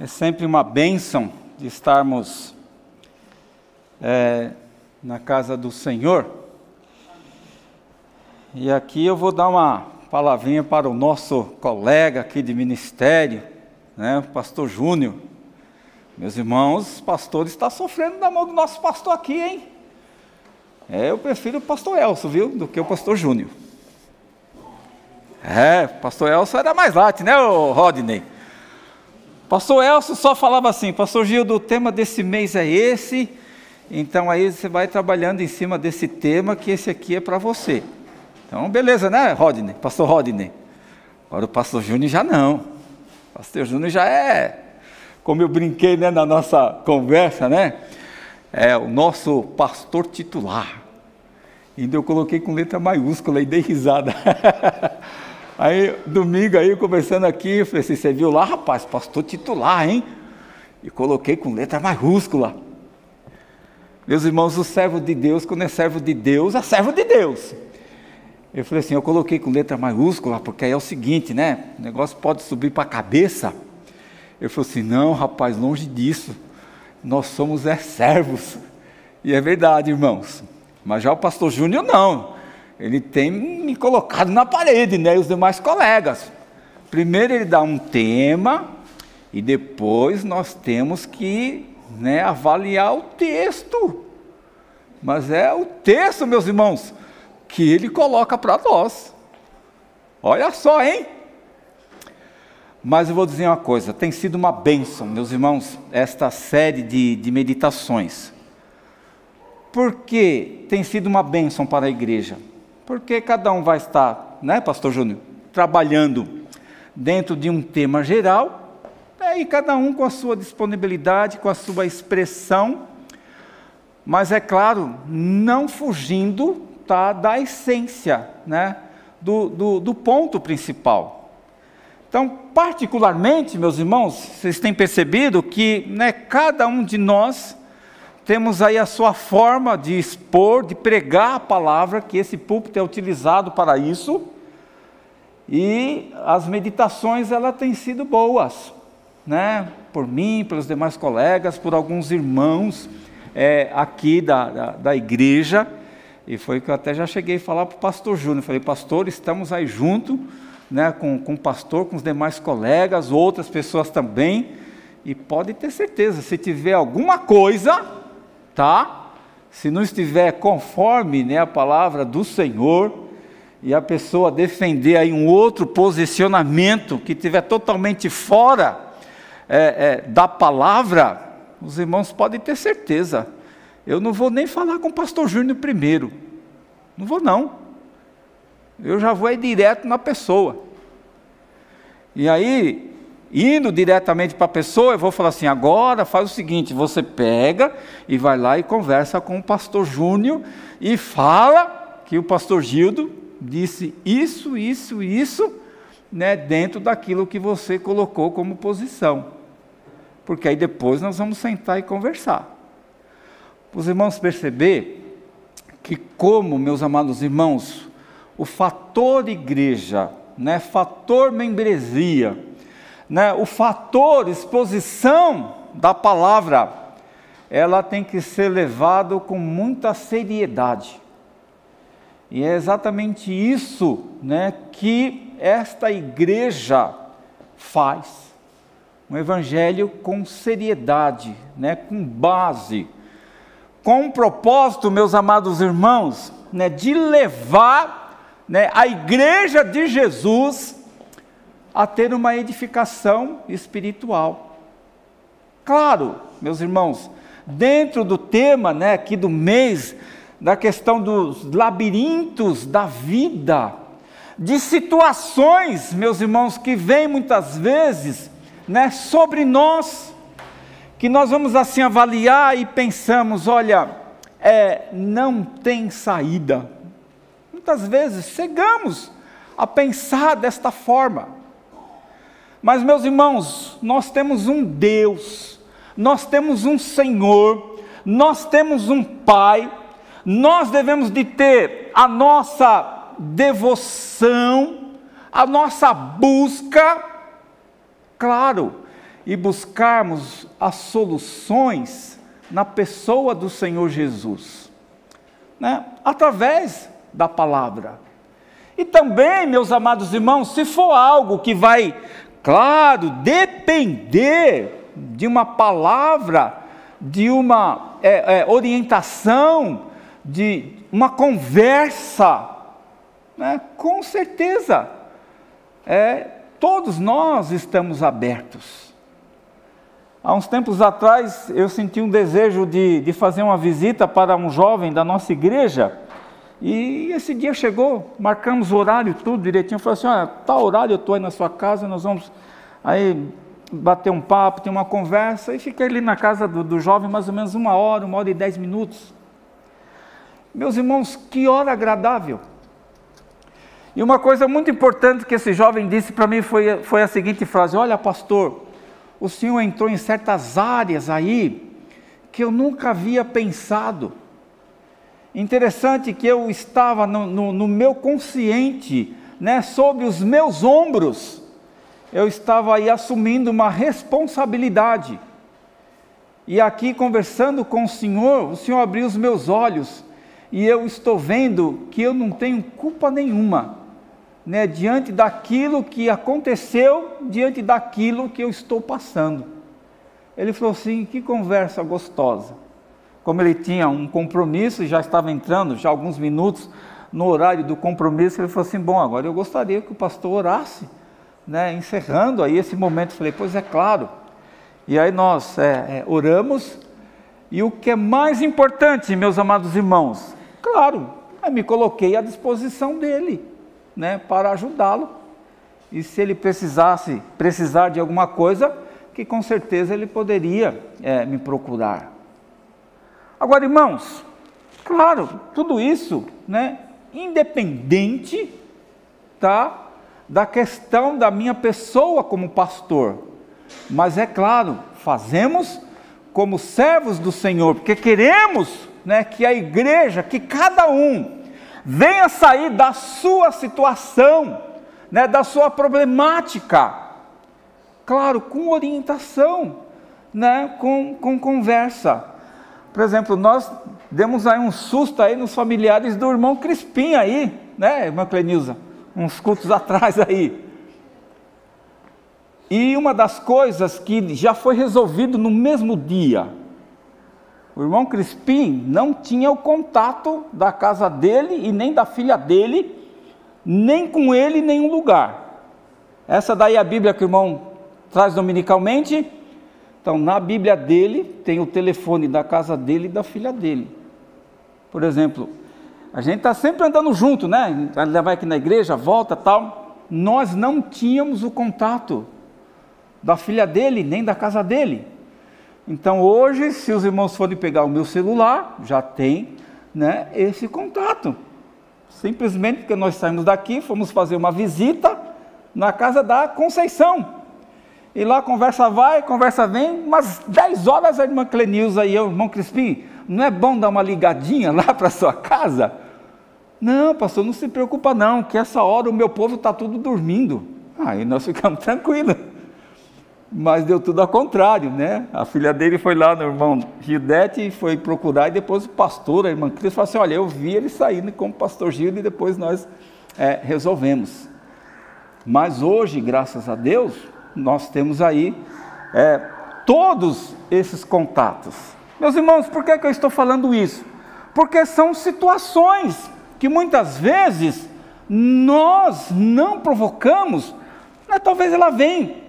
É sempre uma bênção de estarmos é, na casa do Senhor. E aqui eu vou dar uma palavrinha para o nosso colega aqui de ministério, né, o pastor Júnior. Meus irmãos, o pastor está sofrendo da mão do nosso pastor aqui, hein? É, eu prefiro o pastor Elcio, viu, do que o pastor Júnior. É, pastor Elcio era mais light, né, Rodney? Pastor Elcio só falava assim, pastor Gildo, o tema desse mês é esse, então aí você vai trabalhando em cima desse tema, que esse aqui é para você. Então, beleza, né, Rodney? Pastor Rodney. Agora o pastor Júnior já não. O pastor Júnior já é, como eu brinquei né, na nossa conversa, né? É o nosso pastor titular. Ainda eu coloquei com letra maiúscula e dei risada. Aí, domingo aí, conversando aqui, eu falei assim, você viu lá, rapaz, pastor titular, hein? E coloquei com letra maiúscula. Meus irmãos, o servo de Deus, quando é servo de Deus, é servo de Deus. Eu falei assim, eu coloquei com letra maiúscula, porque aí é o seguinte, né? O negócio pode subir para a cabeça. Eu falei assim, não, rapaz, longe disso. Nós somos é servos. E é verdade, irmãos. Mas já o pastor Júnior não ele tem me colocado na parede, né? E os demais colegas. Primeiro ele dá um tema e depois nós temos que né, avaliar o texto. Mas é o texto, meus irmãos, que ele coloca para nós. Olha só, hein? Mas eu vou dizer uma coisa: tem sido uma bênção, meus irmãos, esta série de, de meditações. Porque tem sido uma bênção para a igreja? Porque cada um vai estar, né, Pastor Júnior, trabalhando dentro de um tema geral, né, e cada um com a sua disponibilidade, com a sua expressão, mas é claro, não fugindo tá, da essência, né, do, do, do ponto principal. Então, particularmente, meus irmãos, vocês têm percebido que né, cada um de nós temos aí a sua forma de expor, de pregar a palavra, que esse púlpito é utilizado para isso. E as meditações elas têm sido boas, né? Por mim, pelos demais colegas, por alguns irmãos é, aqui da, da, da, igreja. E foi que eu até já cheguei a falar para o pastor Júnior. Falei, pastor, estamos aí junto, né, com, com o pastor, com os demais colegas, outras pessoas também. E pode ter certeza, se tiver alguma coisa, tá? Se não estiver conforme né, a palavra do Senhor, e a pessoa defender aí um outro posicionamento que estiver totalmente fora é, é, da palavra, os irmãos podem ter certeza. Eu não vou nem falar com o pastor Júnior primeiro. Não vou não. Eu já vou aí direto na pessoa. E aí, indo diretamente para a pessoa, eu vou falar assim: agora faz o seguinte, você pega e vai lá e conversa com o pastor Júnior e fala que o pastor Gildo disse isso, isso, isso, né, dentro daquilo que você colocou como posição. Porque aí depois nós vamos sentar e conversar. Os irmãos perceber que como, meus amados irmãos, o fator igreja, né, fator membresia, né, o fator exposição da palavra, ela tem que ser levado com muita seriedade. E é exatamente isso né, que esta igreja faz. Um evangelho com seriedade, né, com base, com um propósito, meus amados irmãos, né, de levar né, a igreja de Jesus a ter uma edificação espiritual. Claro, meus irmãos, dentro do tema, né, aqui do mês, da questão dos labirintos da vida, de situações, meus irmãos, que vêm muitas vezes, né, sobre nós, que nós vamos assim avaliar e pensamos, olha, é, não tem saída. Muitas vezes chegamos a pensar desta forma. Mas, meus irmãos, nós temos um Deus, nós temos um Senhor, nós temos um Pai, nós devemos de ter a nossa devoção, a nossa busca, claro, e buscarmos as soluções na pessoa do Senhor Jesus, né? através da palavra. E também, meus amados irmãos, se for algo que vai, claro, depender de uma palavra, de uma é, é, orientação, de uma conversa, né? com certeza, é, todos nós estamos abertos. Há uns tempos atrás eu senti um desejo de, de fazer uma visita para um jovem da nossa igreja, e esse dia chegou, marcamos o horário, tudo direitinho. Falei assim: olha, tal horário eu estou aí na sua casa, nós vamos aí bater um papo, ter uma conversa. E fiquei ali na casa do, do jovem mais ou menos uma hora, uma hora e dez minutos. Meus irmãos, que hora agradável. E uma coisa muito importante que esse jovem disse para mim foi, foi a seguinte frase: Olha, pastor, o senhor entrou em certas áreas aí que eu nunca havia pensado. Interessante que eu estava no, no, no meu consciente, né, sobre os meus ombros, eu estava aí assumindo uma responsabilidade. E aqui conversando com o Senhor, o Senhor abriu os meus olhos e eu estou vendo que eu não tenho culpa nenhuma, né, diante daquilo que aconteceu, diante daquilo que eu estou passando. Ele falou assim: que conversa gostosa como ele tinha um compromisso e já estava entrando, já alguns minutos no horário do compromisso, ele falou assim: Bom, agora eu gostaria que o pastor orasse, né, encerrando aí esse momento. Eu falei: Pois é claro. E aí nós é, é, oramos, e o que é mais importante, meus amados irmãos, claro, eu me coloquei à disposição dele, né, para ajudá-lo. E se ele precisasse, precisar de alguma coisa, que com certeza ele poderia é, me procurar. Agora, irmãos, claro, tudo isso, né, independente, tá, da questão da minha pessoa como pastor. Mas é claro, fazemos como servos do Senhor, porque queremos, né, que a igreja, que cada um venha sair da sua situação, né, da sua problemática. Claro, com orientação, né, com, com conversa. Por exemplo, nós demos aí um susto aí nos familiares do irmão Crispim aí, né, irmã Clenilza? Uns cultos atrás aí. E uma das coisas que já foi resolvido no mesmo dia, o irmão Crispim não tinha o contato da casa dele e nem da filha dele, nem com ele em nenhum lugar. Essa daí é a Bíblia que o irmão traz dominicalmente, então, na Bíblia dele, tem o telefone da casa dele e da filha dele. Por exemplo, a gente está sempre andando junto, né? Vai aqui na igreja, volta tal. Nós não tínhamos o contato da filha dele, nem da casa dele. Então, hoje, se os irmãos forem pegar o meu celular, já tem né, esse contato. Simplesmente porque nós saímos daqui, fomos fazer uma visita na casa da Conceição. E lá conversa vai, conversa vem, umas 10 horas a irmã Clenilza e eu, irmão Crispim, não é bom dar uma ligadinha lá para sua casa? Não, pastor, não se preocupa não, que essa hora o meu povo está tudo dormindo. Aí nós ficamos tranquilos. Mas deu tudo ao contrário, né? A filha dele foi lá no irmão Gildete e foi procurar, e depois o pastor, a irmã Cris, falou assim: Olha, eu vi ele saindo como pastor Gildo e depois nós é, resolvemos. Mas hoje, graças a Deus, nós temos aí é, todos esses contatos. Meus irmãos, por que, que eu estou falando isso? Porque são situações que muitas vezes nós não provocamos, mas talvez ela vem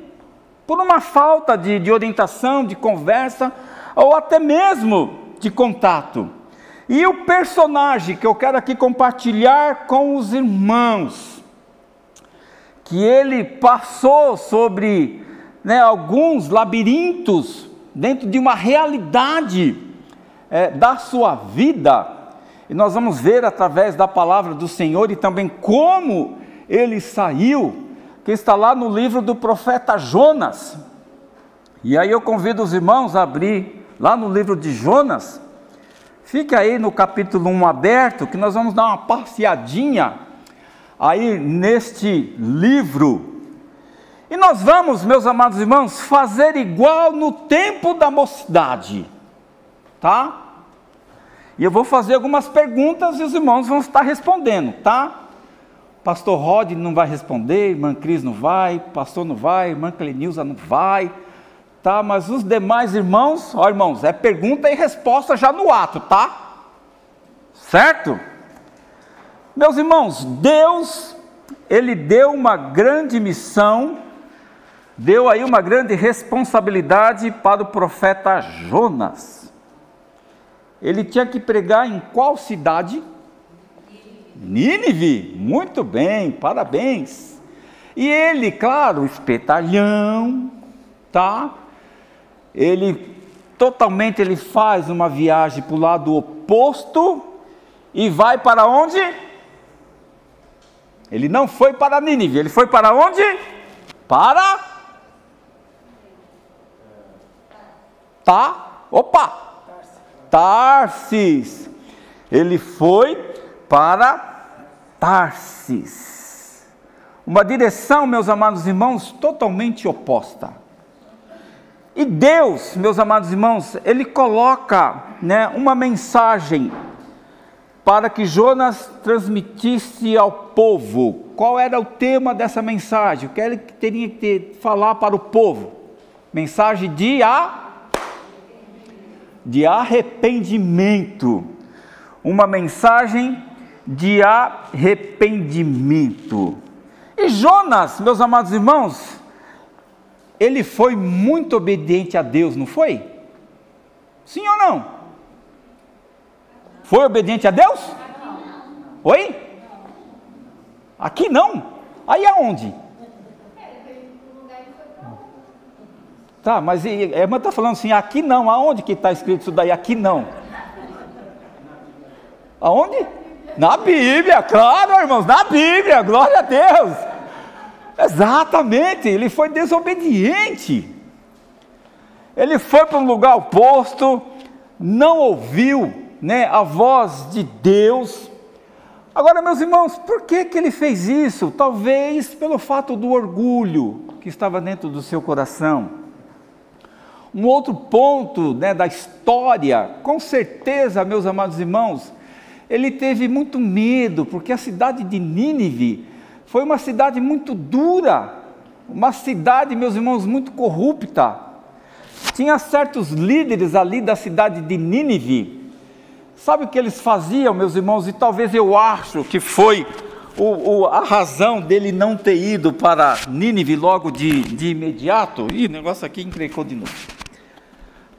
por uma falta de, de orientação, de conversa, ou até mesmo de contato. E o personagem que eu quero aqui compartilhar com os irmãos, que ele passou sobre né, alguns labirintos dentro de uma realidade é, da sua vida, e nós vamos ver através da palavra do Senhor e também como ele saiu, que está lá no livro do profeta Jonas. E aí eu convido os irmãos a abrir lá no livro de Jonas. Fique aí no capítulo 1 aberto, que nós vamos dar uma passeadinha aí neste livro. E nós vamos, meus amados irmãos, fazer igual no tempo da mocidade, tá? E eu vou fazer algumas perguntas e os irmãos vão estar respondendo, tá? Pastor Rod não vai responder, irmã Cris não vai, pastor não vai, irmã Clenilza não vai, tá? Mas os demais irmãos, ó irmãos, é pergunta e resposta já no ato, tá? Certo? Meus irmãos, Deus, Ele deu uma grande missão, deu aí uma grande responsabilidade para o profeta Jonas. Ele tinha que pregar em qual cidade? Nínive. Muito bem, parabéns. E ele, claro, espetalhão, tá? Ele totalmente ele faz uma viagem para o lado oposto e vai para onde? Ele não foi para Nínive, ele foi para onde? Para Tá? Opa! Tarsis. Ele foi para Tarsis. Uma direção, meus amados irmãos, totalmente oposta. E Deus, meus amados irmãos, ele coloca, né, uma mensagem para que Jonas transmitisse ao povo. Qual era o tema dessa mensagem? O que ele teria que falar para o povo? Mensagem de a de arrependimento. Uma mensagem de arrependimento. E Jonas, meus amados irmãos, ele foi muito obediente a Deus, não foi? Sim ou não? Foi obediente a Deus? Oi? Aqui não. Aí aonde? Tá, mas a irmã está falando assim, aqui não, aonde que está escrito isso daí? Aqui não. Aonde? Na Bíblia, claro, irmãos, na Bíblia, glória a Deus. Exatamente, ele foi desobediente. Ele foi para um lugar oposto, não ouviu né, a voz de Deus. Agora, meus irmãos, por que, que ele fez isso? Talvez pelo fato do orgulho que estava dentro do seu coração. Um outro ponto né, da história, com certeza, meus amados irmãos, ele teve muito medo, porque a cidade de Nínive foi uma cidade muito dura, uma cidade, meus irmãos, muito corrupta. Tinha certos líderes ali da cidade de Nínive. Sabe o que eles faziam, meus irmãos? E talvez eu acho que foi o, o, a razão dele não ter ido para Nínive logo de, de imediato. Ih, o negócio aqui encrecou de novo.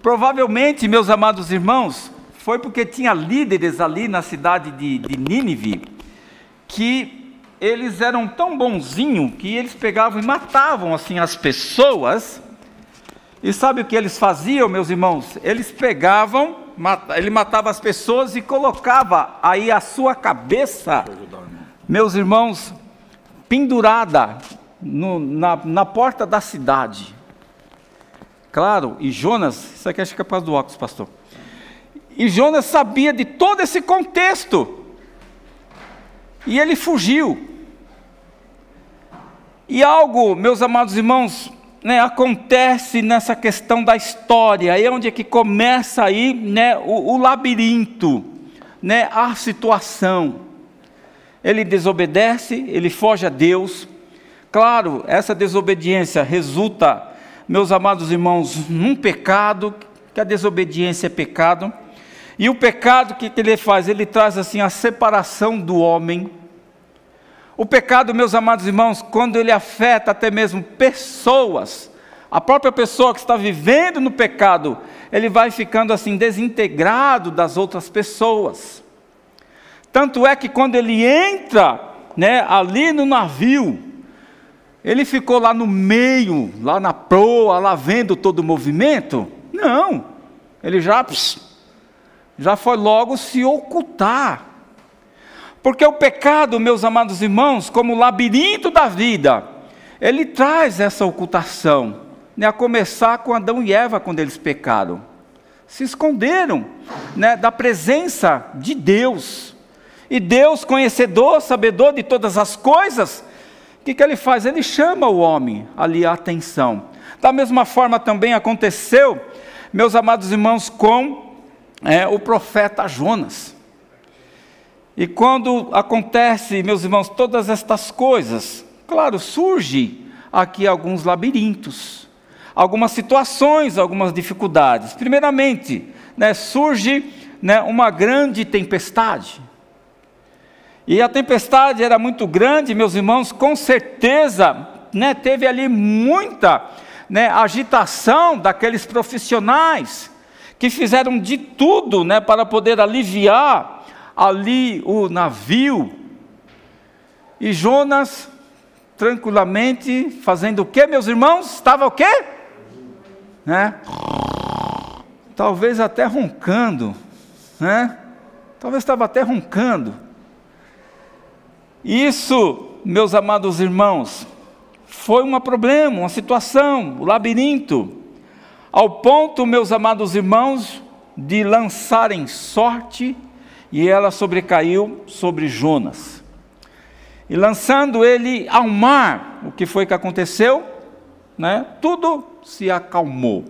Provavelmente, meus amados irmãos, foi porque tinha líderes ali na cidade de, de Nínive que eles eram tão bonzinhos que eles pegavam e matavam assim as pessoas. E sabe o que eles faziam, meus irmãos? Eles pegavam, ele matava as pessoas e colocava aí a sua cabeça, meus irmãos, pendurada no, na, na porta da cidade. Claro, e Jonas, isso aqui acho que é para do óculos, pastor. E Jonas sabia de todo esse contexto. E ele fugiu. E algo, meus amados irmãos, né, acontece nessa questão da história, aí é onde é que começa aí né, o, o labirinto, né, a situação. Ele desobedece, ele foge a Deus. Claro, essa desobediência resulta meus amados irmãos, num pecado, que a desobediência é pecado, e o pecado que ele faz? Ele traz assim a separação do homem. O pecado, meus amados irmãos, quando ele afeta até mesmo pessoas, a própria pessoa que está vivendo no pecado, ele vai ficando assim desintegrado das outras pessoas. Tanto é que quando ele entra, né, ali no navio, ele ficou lá no meio, lá na proa, lá vendo todo o movimento? Não. Ele já, já foi logo se ocultar. Porque o pecado, meus amados irmãos, como labirinto da vida, ele traz essa ocultação. Né, a começar com Adão e Eva, quando eles pecaram. Se esconderam né, da presença de Deus. E Deus, conhecedor, sabedor de todas as coisas, o que, que ele faz? Ele chama o homem ali a atenção. Da mesma forma também aconteceu, meus amados irmãos, com é, o profeta Jonas. E quando acontece, meus irmãos, todas estas coisas, claro, surge aqui alguns labirintos, algumas situações, algumas dificuldades. Primeiramente, né, surge né, uma grande tempestade. E a tempestade era muito grande, meus irmãos, com certeza né, teve ali muita né, agitação daqueles profissionais que fizeram de tudo né, para poder aliviar ali o navio. E Jonas, tranquilamente, fazendo o que, meus irmãos? Estava o quê? Né? Talvez até roncando, né? Talvez estava até roncando. Isso, meus amados irmãos, foi um problema, uma situação, o um labirinto, ao ponto, meus amados irmãos, de lançarem sorte e ela sobrecaiu sobre Jonas. E lançando ele ao mar, o que foi que aconteceu? Né? Tudo se acalmou.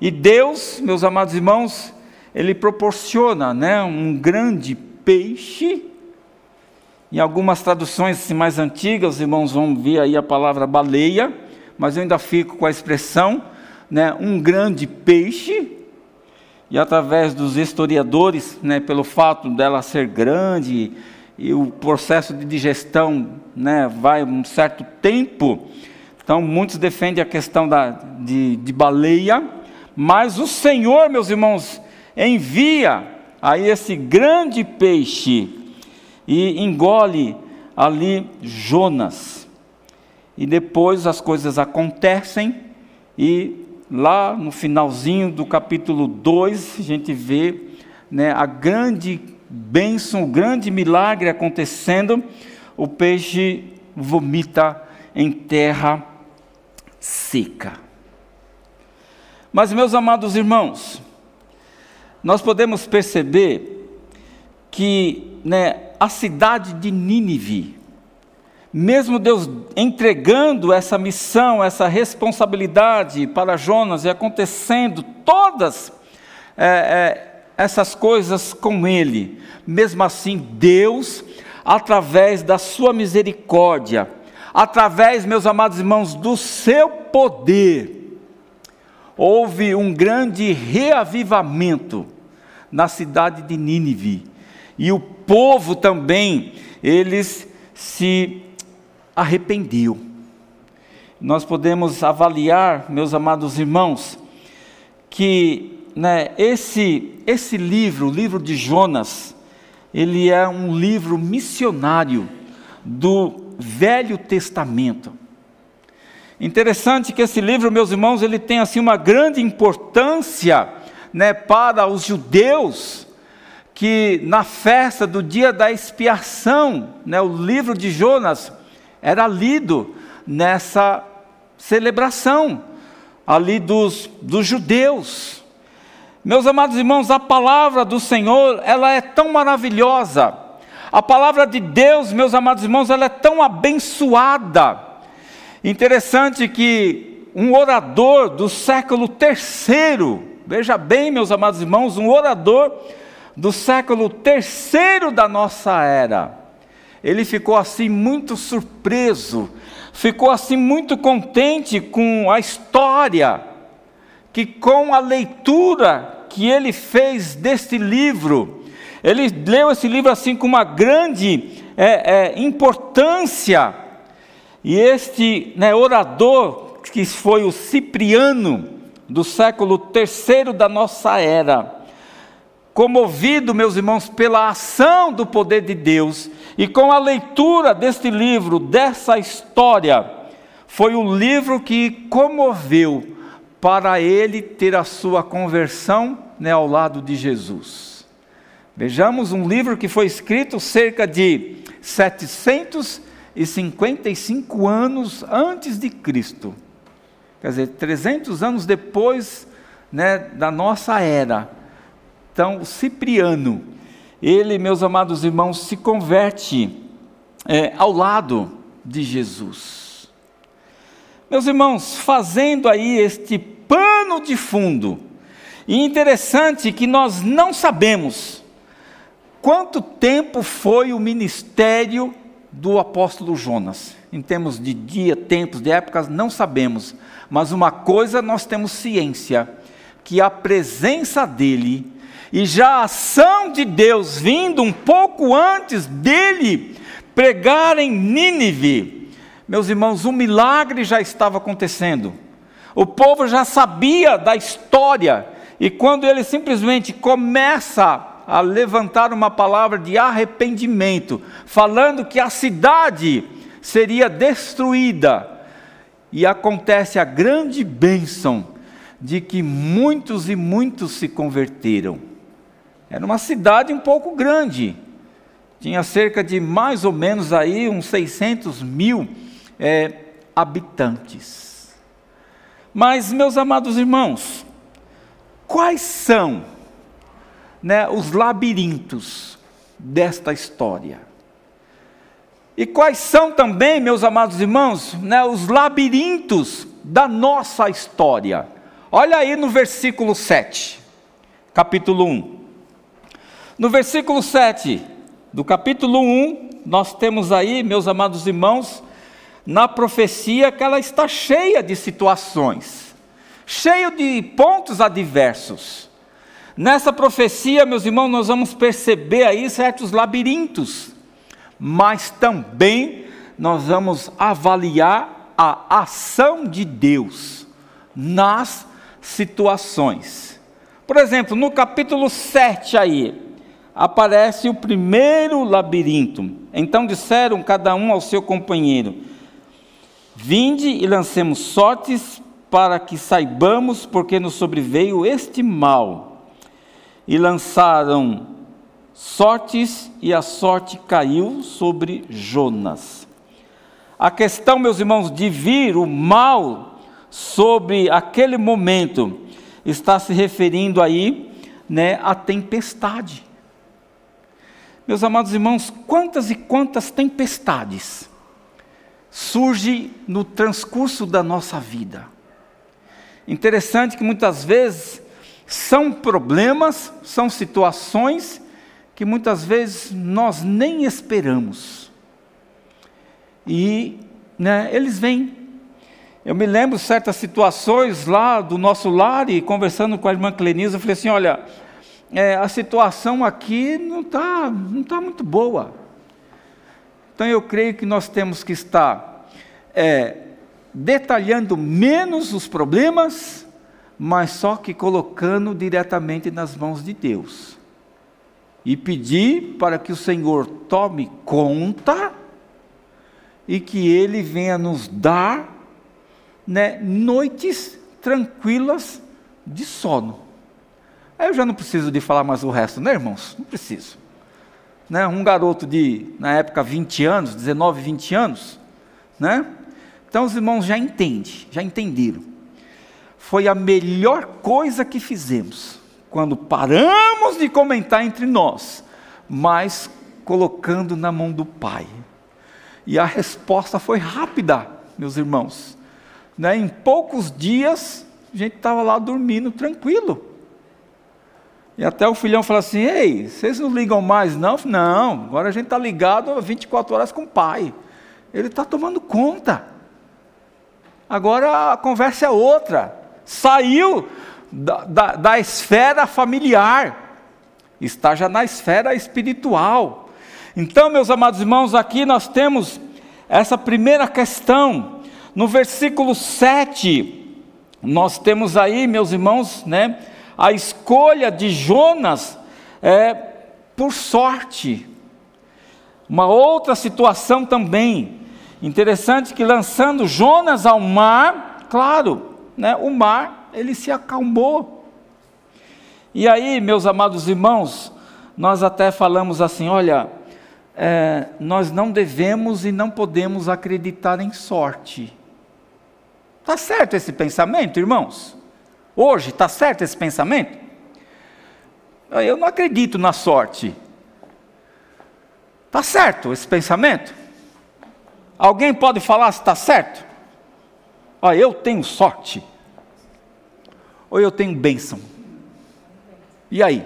E Deus, meus amados irmãos, ele proporciona né, um grande peixe. Em algumas traduções assim, mais antigas, os irmãos vão ver aí a palavra baleia, mas eu ainda fico com a expressão, né, um grande peixe, e através dos historiadores, né, pelo fato dela ser grande e o processo de digestão né, vai um certo tempo, então muitos defendem a questão da, de, de baleia, mas o Senhor, meus irmãos, envia aí esse grande peixe e engole ali Jonas. E depois as coisas acontecem e lá no finalzinho do capítulo 2, a gente vê né, a grande bênção, o grande milagre acontecendo, o peixe vomita em terra seca. Mas, meus amados irmãos, nós podemos perceber que né, a cidade de Nínive, mesmo Deus entregando essa missão, essa responsabilidade para Jonas e acontecendo todas é, é, essas coisas com ele, mesmo assim, Deus, através da sua misericórdia, através, meus amados irmãos, do seu poder, houve um grande reavivamento na cidade de Nínive, e o povo também, eles se arrependeu. Nós podemos avaliar, meus amados irmãos, que né, esse, esse livro, o livro de Jonas, ele é um livro missionário do Velho Testamento. Interessante que esse livro, meus irmãos, ele tem assim uma grande importância né, para os judeus, que na festa do dia da expiação, né, o livro de Jonas era lido nessa celebração ali dos, dos judeus. Meus amados irmãos, a palavra do Senhor, ela é tão maravilhosa. A palavra de Deus, meus amados irmãos, ela é tão abençoada. Interessante que um orador do século terceiro, veja bem, meus amados irmãos, um orador do século terceiro da nossa era, ele ficou assim muito surpreso, ficou assim muito contente com a história, que com a leitura que ele fez deste livro, ele leu esse livro assim com uma grande é, é, importância, e este né, orador, que foi o Cipriano, do século terceiro da nossa era, comovido, meus irmãos, pela ação do poder de Deus e com a leitura deste livro, dessa história, foi o livro que comoveu para ele ter a sua conversão né, ao lado de Jesus. Vejamos um livro que foi escrito cerca de 755 anos antes de Cristo. Quer dizer, 300 anos depois né, da nossa era então, Cipriano, ele, meus amados irmãos, se converte é, ao lado de Jesus. Meus irmãos, fazendo aí este pano de fundo, e interessante que nós não sabemos quanto tempo foi o ministério do apóstolo Jonas. Em termos de dia, tempos, de épocas, não sabemos. Mas uma coisa nós temos ciência: que a presença dele e já a ação de Deus vindo um pouco antes dele pregar em Nínive, meus irmãos, um milagre já estava acontecendo. O povo já sabia da história, e quando ele simplesmente começa a levantar uma palavra de arrependimento, falando que a cidade seria destruída, e acontece a grande bênção de que muitos e muitos se converteram. Era uma cidade um pouco grande, tinha cerca de mais ou menos aí uns 600 mil é, habitantes. Mas, meus amados irmãos, quais são né, os labirintos desta história? E quais são também, meus amados irmãos, né, os labirintos da nossa história? Olha aí no versículo 7, capítulo 1. No versículo 7 do capítulo 1, nós temos aí, meus amados irmãos, na profecia que ela está cheia de situações, cheio de pontos adversos. Nessa profecia, meus irmãos, nós vamos perceber aí certos labirintos, mas também nós vamos avaliar a ação de Deus nas situações. Por exemplo, no capítulo 7 aí, aparece o primeiro labirinto. Então disseram cada um ao seu companheiro: Vinde e lancemos sortes para que saibamos porque nos sobreveio este mal. E lançaram sortes e a sorte caiu sobre Jonas. A questão, meus irmãos, de vir o mal sobre aquele momento está se referindo aí, né, à tempestade. Meus amados irmãos, quantas e quantas tempestades surgem no transcurso da nossa vida. Interessante que muitas vezes são problemas, são situações que muitas vezes nós nem esperamos. E né, eles vêm. Eu me lembro certas situações lá do nosso lar e conversando com a irmã Clenisa, eu falei assim: olha, é, a situação aqui não está não tá muito boa. Então eu creio que nós temos que estar é, detalhando menos os problemas, mas só que colocando diretamente nas mãos de Deus. E pedir para que o Senhor tome conta e que Ele venha nos dar né, noites tranquilas de sono. Aí eu já não preciso de falar mais o resto, né, irmãos? Não preciso. Né? Um garoto de, na época, 20 anos, 19, 20 anos, né? Então os irmãos já entendem, já entenderam. Foi a melhor coisa que fizemos quando paramos de comentar entre nós, mas colocando na mão do Pai. E a resposta foi rápida, meus irmãos. Né? Em poucos dias, a gente estava lá dormindo tranquilo. E até o filhão fala assim: Ei, vocês não ligam mais, não? Não, agora a gente está ligado 24 horas com o pai. Ele está tomando conta. Agora a conversa é outra. Saiu da, da, da esfera familiar, está já na esfera espiritual. Então, meus amados irmãos, aqui nós temos essa primeira questão. No versículo 7, nós temos aí, meus irmãos, né? A escolha de Jonas é por sorte. Uma outra situação também interessante que lançando Jonas ao mar, claro, né, o mar ele se acalmou. E aí, meus amados irmãos, nós até falamos assim: olha, é, nós não devemos e não podemos acreditar em sorte. Está certo esse pensamento, irmãos? Hoje, está certo esse pensamento? Eu não acredito na sorte. Está certo esse pensamento? Alguém pode falar se está certo? Ó, eu tenho sorte. Ou eu tenho bênção? E aí?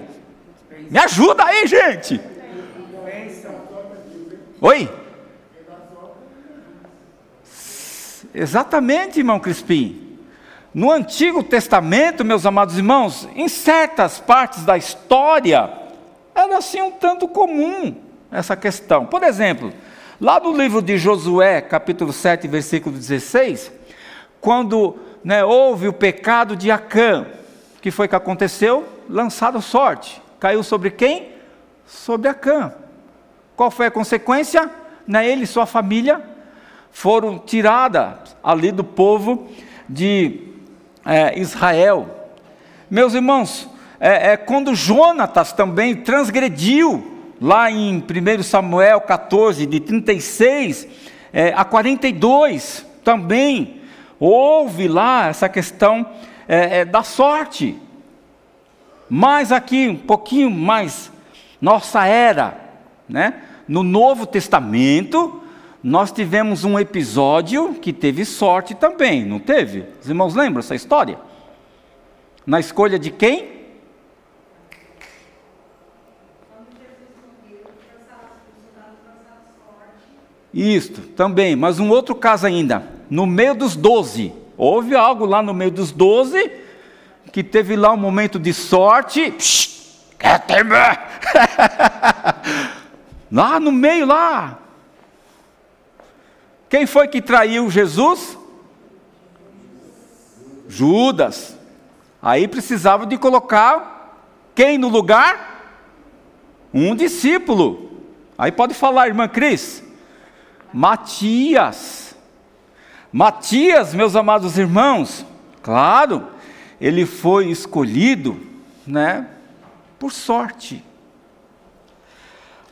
Me ajuda aí, gente! Oi? Exatamente, irmão Crispim. No Antigo Testamento, meus amados irmãos, em certas partes da história, era assim um tanto comum essa questão. Por exemplo, lá no livro de Josué, capítulo 7, versículo 16, quando né, houve o pecado de Acã, que foi que aconteceu? Lançado sorte. Caiu sobre quem? Sobre Acã. Qual foi a consequência? Né, ele e sua família foram tiradas ali do povo de é, Israel. Meus irmãos, é, é, quando Jonatas também transgrediu, lá em 1 Samuel 14, de 36 é, a 42, também houve lá essa questão é, é, da sorte. Mas aqui, um pouquinho mais, nossa era, né? no Novo Testamento, nós tivemos um episódio que teve sorte também, não teve? Os irmãos lembram essa história? Na escolha de quem? Isto, também, mas um outro caso ainda, no meio dos doze, houve algo lá no meio dos doze, que teve lá um momento de sorte, quer temer? lá no meio lá, quem foi que traiu Jesus? Judas. Aí precisava de colocar quem no lugar? Um discípulo. Aí pode falar, irmã Cris. Matias. Matias, meus amados irmãos, claro, ele foi escolhido, né, por sorte.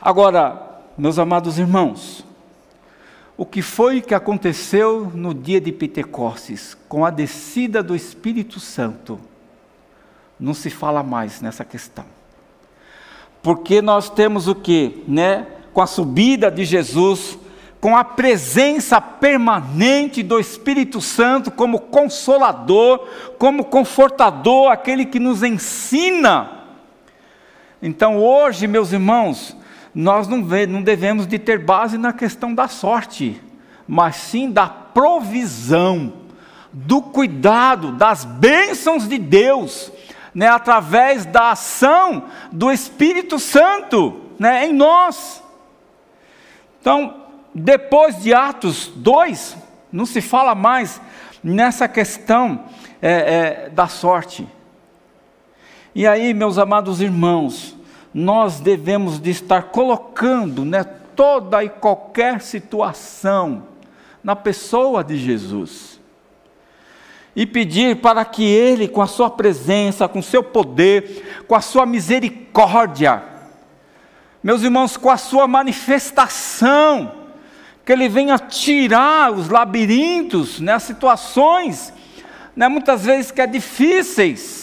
Agora, meus amados irmãos, o que foi que aconteceu no dia de Pentecostes, com a descida do Espírito Santo. Não se fala mais nessa questão. Porque nós temos o que, né? Com a subida de Jesus, com a presença permanente do Espírito Santo como consolador, como confortador, aquele que nos ensina. Então, hoje, meus irmãos, nós não, não devemos de ter base na questão da sorte, mas sim da provisão, do cuidado, das bênçãos de Deus, né, através da ação do Espírito Santo né, em nós. Então, depois de Atos 2, não se fala mais nessa questão é, é, da sorte. E aí, meus amados irmãos, nós devemos de estar colocando né, toda e qualquer situação na pessoa de Jesus. E pedir para que Ele, com a Sua presença, com o seu poder, com a Sua misericórdia, meus irmãos, com a Sua manifestação, que Ele venha tirar os labirintos, né, as situações, né, muitas vezes que é difíceis,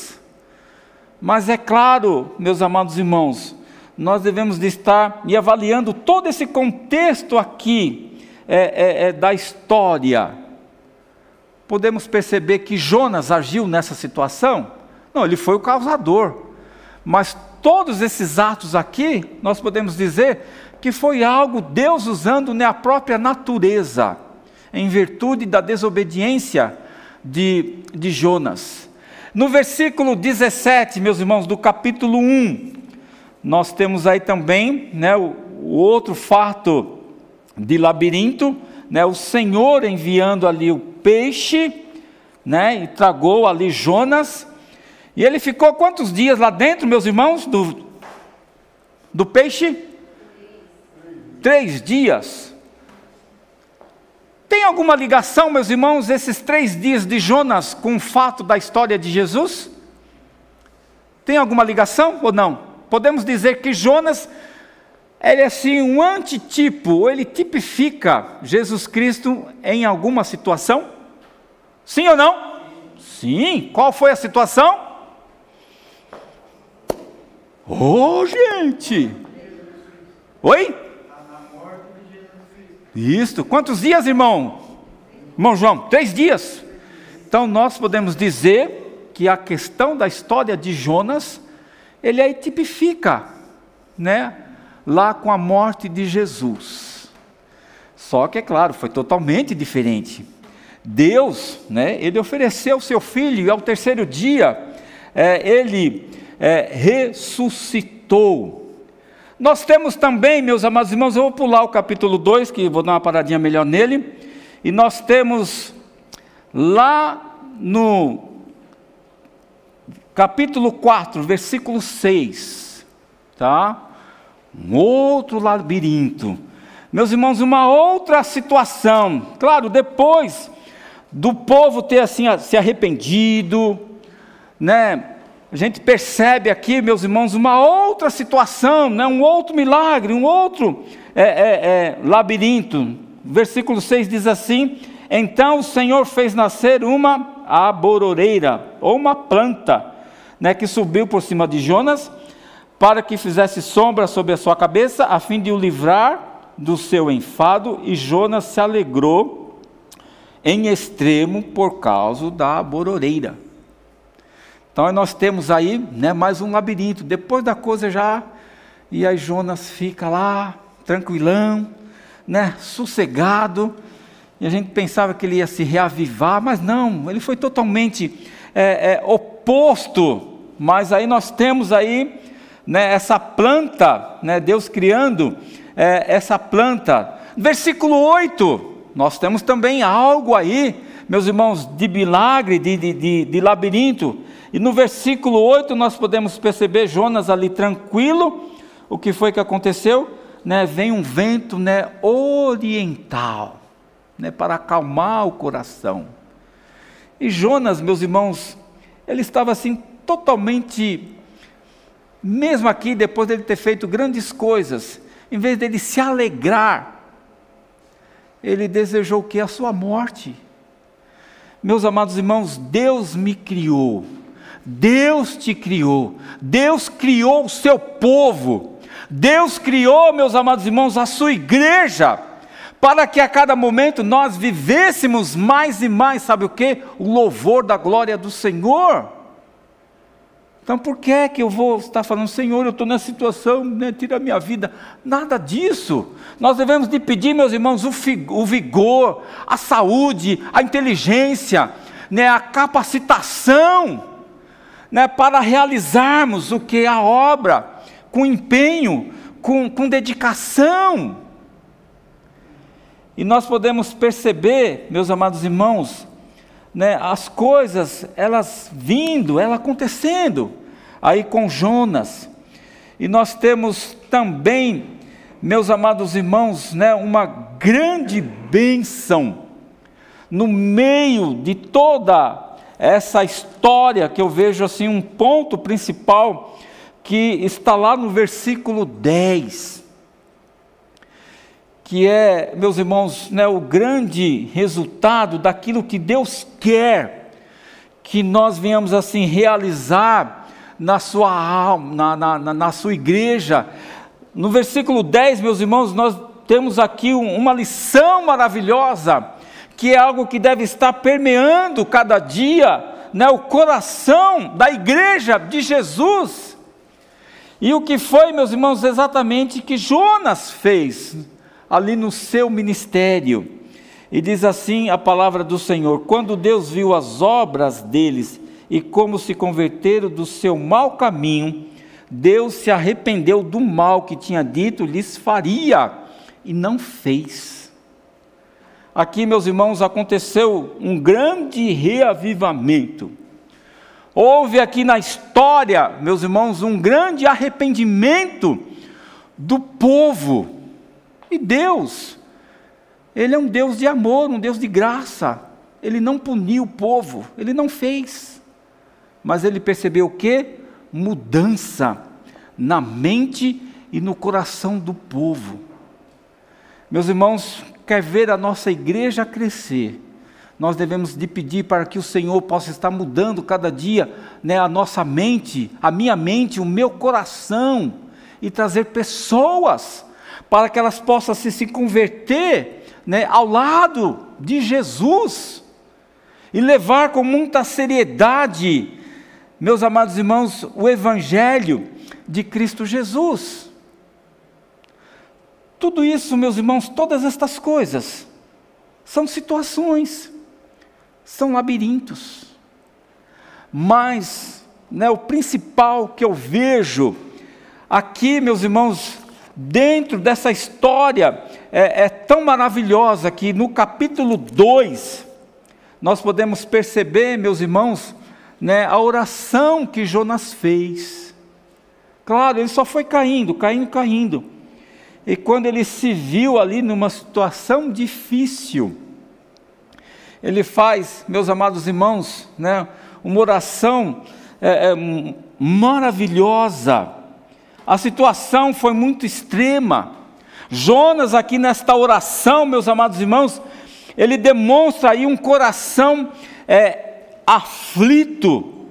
mas é claro, meus amados irmãos, nós devemos de estar e avaliando todo esse contexto aqui é, é, é, da história. Podemos perceber que Jonas agiu nessa situação? Não, ele foi o causador. Mas todos esses atos aqui, nós podemos dizer que foi algo Deus usando né, a própria natureza, em virtude da desobediência de, de Jonas. No versículo 17, meus irmãos, do capítulo 1, nós temos aí também né, o, o outro fato de labirinto, né, o Senhor enviando ali o peixe, né, e tragou ali Jonas, e ele ficou quantos dias lá dentro, meus irmãos, do, do peixe? Três dias. Tem alguma ligação, meus irmãos, esses três dias de Jonas com o fato da história de Jesus? Tem alguma ligação ou não? Podemos dizer que Jonas ele é assim um antitipo, ou ele tipifica Jesus Cristo em alguma situação? Sim ou não? Sim. Qual foi a situação? Oh, gente! Oi? Isso. Quantos dias, irmão? Irmão João, três dias. Então nós podemos dizer que a questão da história de Jonas, ele aí tipifica, né? Lá com a morte de Jesus. Só que é claro, foi totalmente diferente. Deus, né? Ele ofereceu seu filho e ao terceiro dia é, ele é, ressuscitou. Nós temos também, meus amados irmãos, eu vou pular o capítulo 2, que vou dar uma paradinha melhor nele, e nós temos lá no capítulo 4, versículo 6, tá? Um outro labirinto. Meus irmãos, uma outra situação. Claro, depois do povo ter assim se arrependido, né? A gente percebe aqui, meus irmãos, uma outra situação, né? um outro milagre, um outro é, é, é, labirinto. Versículo 6 diz assim: Então o Senhor fez nascer uma abororeira, ou uma planta, né, que subiu por cima de Jonas, para que fizesse sombra sobre a sua cabeça, a fim de o livrar do seu enfado, e Jonas se alegrou em extremo por causa da abororeira. Então nós temos aí né, mais um labirinto. Depois da coisa já. E aí Jonas fica lá, tranquilão, né, sossegado. E a gente pensava que ele ia se reavivar, mas não, ele foi totalmente é, é, oposto. Mas aí nós temos aí né, essa planta, né, Deus criando é, essa planta. Versículo 8, nós temos também algo aí, meus irmãos, de milagre, de, de, de, de labirinto. E no versículo 8 nós podemos perceber Jonas ali tranquilo. O que foi que aconteceu? Né, vem um vento né, oriental né, para acalmar o coração. E Jonas, meus irmãos, ele estava assim totalmente, mesmo aqui, depois dele ter feito grandes coisas, em vez dele se alegrar, ele desejou o que? A sua morte. Meus amados irmãos, Deus me criou Deus te criou, Deus criou o seu povo, Deus criou, meus amados irmãos, a sua igreja, para que a cada momento nós vivêssemos mais e mais, sabe o que? O louvor da glória do Senhor. Então por que é que eu vou estar falando, Senhor, eu estou nessa situação, né, tira a minha vida? Nada disso. Nós devemos de pedir, meus irmãos, o, o vigor, a saúde, a inteligência, né, a capacitação né, para realizarmos o que a obra, com empenho, com, com dedicação. E nós podemos perceber, meus amados irmãos, né, as coisas, elas vindo, elas acontecendo, aí com Jonas. E nós temos também, meus amados irmãos, né, uma grande bênção no meio de toda essa história que eu vejo assim um ponto principal que está lá no versículo 10, que é, meus irmãos, né, o grande resultado daquilo que Deus quer que nós venhamos assim realizar na sua alma, na, na, na sua igreja. No versículo 10, meus irmãos, nós temos aqui uma lição maravilhosa que é algo que deve estar permeando cada dia né, o coração da igreja de Jesus. E o que foi, meus irmãos, exatamente que Jonas fez ali no seu ministério. E diz assim a palavra do Senhor: quando Deus viu as obras deles e como se converteram do seu mau caminho, Deus se arrependeu do mal que tinha dito lhes faria e não fez. Aqui, meus irmãos, aconteceu um grande reavivamento. Houve aqui na história, meus irmãos, um grande arrependimento do povo. E Deus, Ele é um Deus de amor, um Deus de graça. Ele não puniu o povo, Ele não fez. Mas Ele percebeu o que? Mudança na mente e no coração do povo. Meus irmãos, quer ver a nossa igreja crescer, nós devemos de pedir para que o Senhor possa estar mudando cada dia né, a nossa mente, a minha mente, o meu coração, e trazer pessoas para que elas possam se, se converter né, ao lado de Jesus e levar com muita seriedade, meus amados irmãos, o Evangelho de Cristo Jesus. Tudo isso, meus irmãos, todas estas coisas, são situações, são labirintos. Mas, né, o principal que eu vejo aqui, meus irmãos, dentro dessa história é, é tão maravilhosa que no capítulo 2, nós podemos perceber, meus irmãos, né, a oração que Jonas fez. Claro, ele só foi caindo, caindo, caindo. E quando ele se viu ali numa situação difícil, ele faz, meus amados irmãos, né, uma oração é, é, maravilhosa. A situação foi muito extrema. Jonas, aqui nesta oração, meus amados irmãos, ele demonstra aí um coração é, aflito,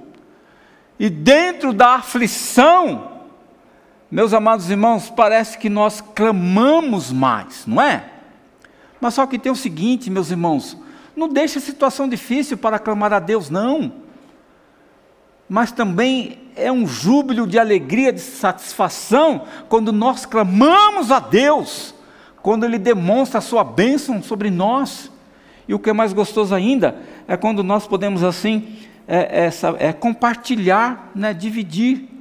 e dentro da aflição, meus amados irmãos, parece que nós clamamos mais, não é? Mas só que tem o seguinte, meus irmãos, não deixe a situação difícil para clamar a Deus, não. Mas também é um júbilo de alegria, de satisfação, quando nós clamamos a Deus, quando Ele demonstra a sua bênção sobre nós. E o que é mais gostoso ainda é quando nós podemos assim é, essa, é compartilhar, né, dividir.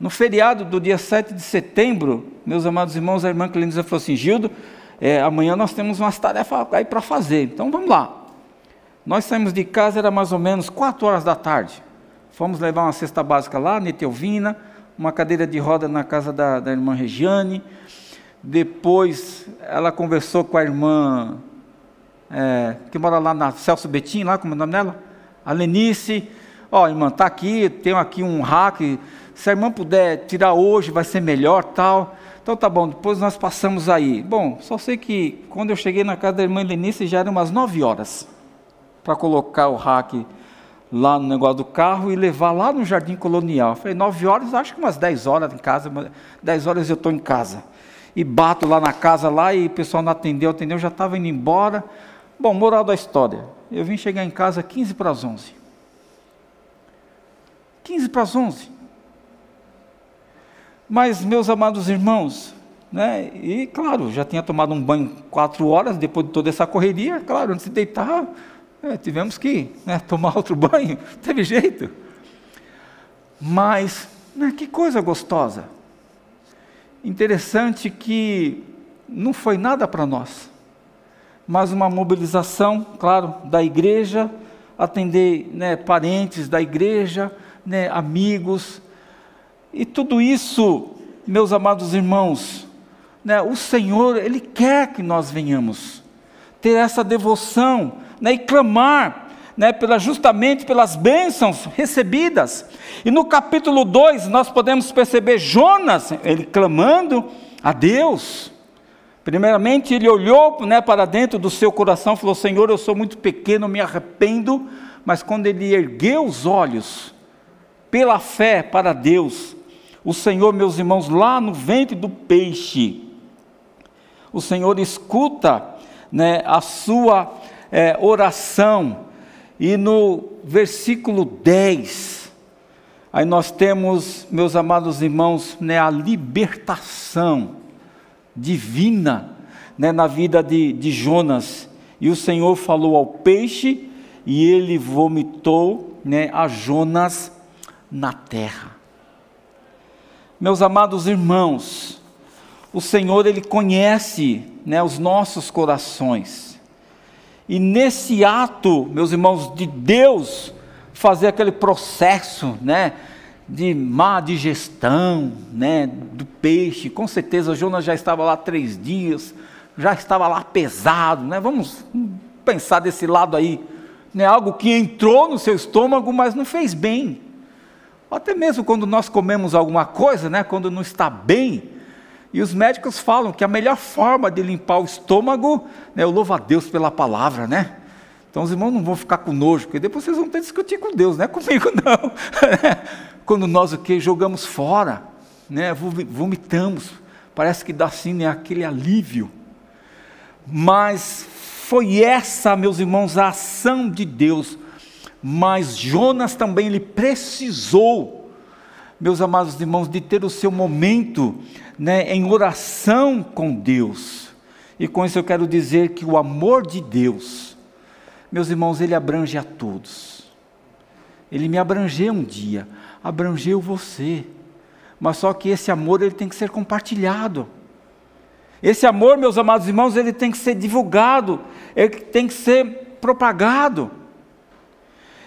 No feriado do dia 7 de setembro, meus amados irmãos, a irmã Cleniza falou assim: Gildo, é, amanhã nós temos umas tarefas aí para fazer, então vamos lá. Nós saímos de casa, era mais ou menos 4 horas da tarde. Fomos levar uma cesta básica lá, Netelvina, uma cadeira de roda na casa da, da irmã Regiane. Depois ela conversou com a irmã é, que mora lá na Celso Betim, lá, como é o nome dela? A Lenice. Ó, oh, irmã, tá aqui, tenho aqui um hack. Se a irmã puder tirar hoje, vai ser melhor, tal. Então tá bom, depois nós passamos aí. Bom, só sei que quando eu cheguei na casa da irmã Lenice já eram umas 9 horas para colocar o hack lá no negócio do carro e levar lá no Jardim Colonial. Eu falei, 9 horas, acho que umas 10 horas em casa, 10 horas eu estou em casa. E bato lá na casa lá e o pessoal não atendeu, atendeu, já estava indo embora. Bom, moral da história. Eu vim chegar em casa 15 para as 11. 15 para as 11. Mas, meus amados irmãos, né, e claro, já tinha tomado um banho quatro horas depois de toda essa correria, claro, antes de deitar, é, tivemos que né, tomar outro banho, teve jeito. Mas, né, que coisa gostosa. Interessante que não foi nada para nós mas uma mobilização, claro, da igreja, atender né, parentes da igreja, né, amigos, e tudo isso, meus amados irmãos, né, o Senhor, Ele quer que nós venhamos ter essa devoção né, e clamar né, pela, justamente pelas bênçãos recebidas. E no capítulo 2 nós podemos perceber Jonas, ele clamando a Deus, Primeiramente, ele olhou né, para dentro do seu coração e falou: Senhor, eu sou muito pequeno, me arrependo. Mas quando ele ergueu os olhos, pela fé para Deus, o Senhor, meus irmãos, lá no ventre do peixe, o Senhor escuta né, a sua é, oração, e no versículo 10, aí nós temos, meus amados irmãos, né, a libertação divina né, na vida de, de Jonas. E o Senhor falou ao peixe e ele vomitou né, a Jonas na terra. Meus amados irmãos, o Senhor ele conhece né, os nossos corações. E nesse ato, meus irmãos, de Deus fazer aquele processo, né, de má digestão né, do peixe. Com certeza Jonas já estava lá três dias, já estava lá pesado. Né? Vamos pensar desse lado aí. Né? Algo que entrou no seu estômago, mas não fez bem. Até mesmo quando nós comemos alguma coisa, né, quando não está bem, e os médicos falam que a melhor forma de limpar o estômago, né, eu louvo a Deus pela palavra, né? Então os irmãos não vão ficar com nojo, porque depois vocês vão ter que discutir com Deus, não é comigo não. quando nós o que jogamos fora, né, vomitamos, parece que dá assim né, aquele alívio. mas foi essa, meus irmãos, a ação de Deus. Mas Jonas também ele precisou, meus amados irmãos, de ter o seu momento né, em oração com Deus. E com isso eu quero dizer que o amor de Deus, meus irmãos, ele abrange a todos. Ele me abrangeu um dia, abrangeu você. Mas só que esse amor ele tem que ser compartilhado. Esse amor, meus amados irmãos, ele tem que ser divulgado, ele tem que ser propagado.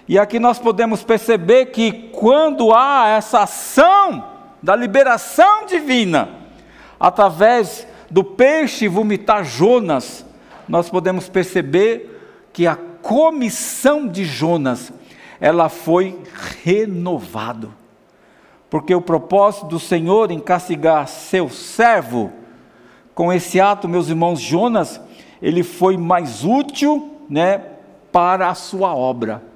E aqui nós podemos perceber que quando há essa ação da liberação divina, através do peixe vomitar Jonas, nós podemos perceber que a comissão de Jonas, ela foi renovado. Porque o propósito do Senhor em castigar seu servo, com esse ato, meus irmãos, Jonas, ele foi mais útil, né, para a sua obra.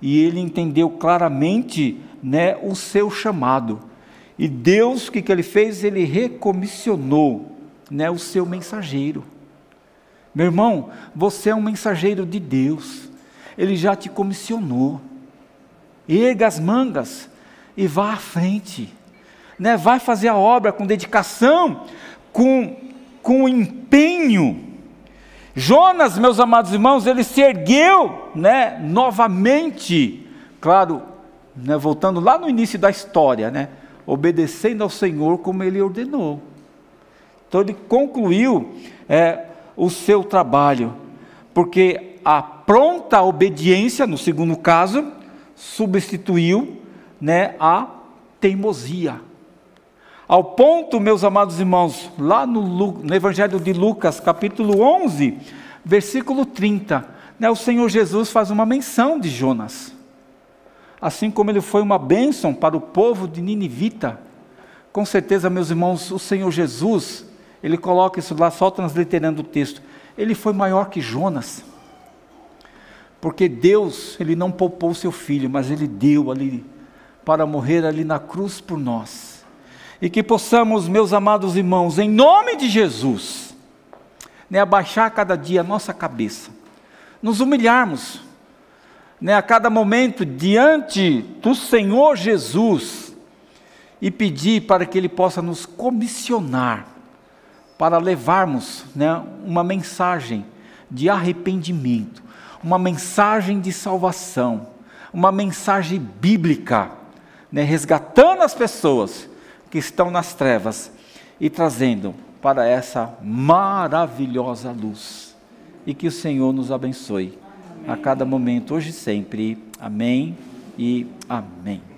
E ele entendeu claramente, né, o seu chamado. E Deus, o que, que ele fez? Ele recomissionou, né, o seu mensageiro. Meu irmão, você é um mensageiro de Deus. Ele já te comissionou. Erga as mangas e vá à frente. Né? Vai fazer a obra com dedicação, com com empenho. Jonas, meus amados irmãos, ele se ergueu, né, novamente, claro, né, voltando lá no início da história, né, obedecendo ao Senhor como ele ordenou. Então ele concluiu é, o seu trabalho, porque a pronta obediência, no segundo caso, substituiu né, a teimosia. Ao ponto, meus amados irmãos, lá no, no, Evangelho de Lucas, capítulo 11, versículo 30, né, o Senhor Jesus faz uma menção de Jonas. Assim como ele foi uma bênção para o povo de Ninivita, com certeza, meus irmãos, o Senhor Jesus, ele coloca isso lá, só transliterando o texto, ele foi maior que Jonas. Porque Deus, ele não poupou seu filho, mas ele deu ali para morrer ali na cruz por nós e que possamos, meus amados irmãos, em nome de Jesus, né, abaixar cada dia a nossa cabeça, nos humilharmos, né, a cada momento diante do Senhor Jesus e pedir para que Ele possa nos comissionar para levarmos né, uma mensagem de arrependimento, uma mensagem de salvação, uma mensagem bíblica, né, resgatando as pessoas que estão nas trevas e trazendo para essa maravilhosa luz. E que o Senhor nos abençoe amém. a cada momento, hoje e sempre. Amém e amém.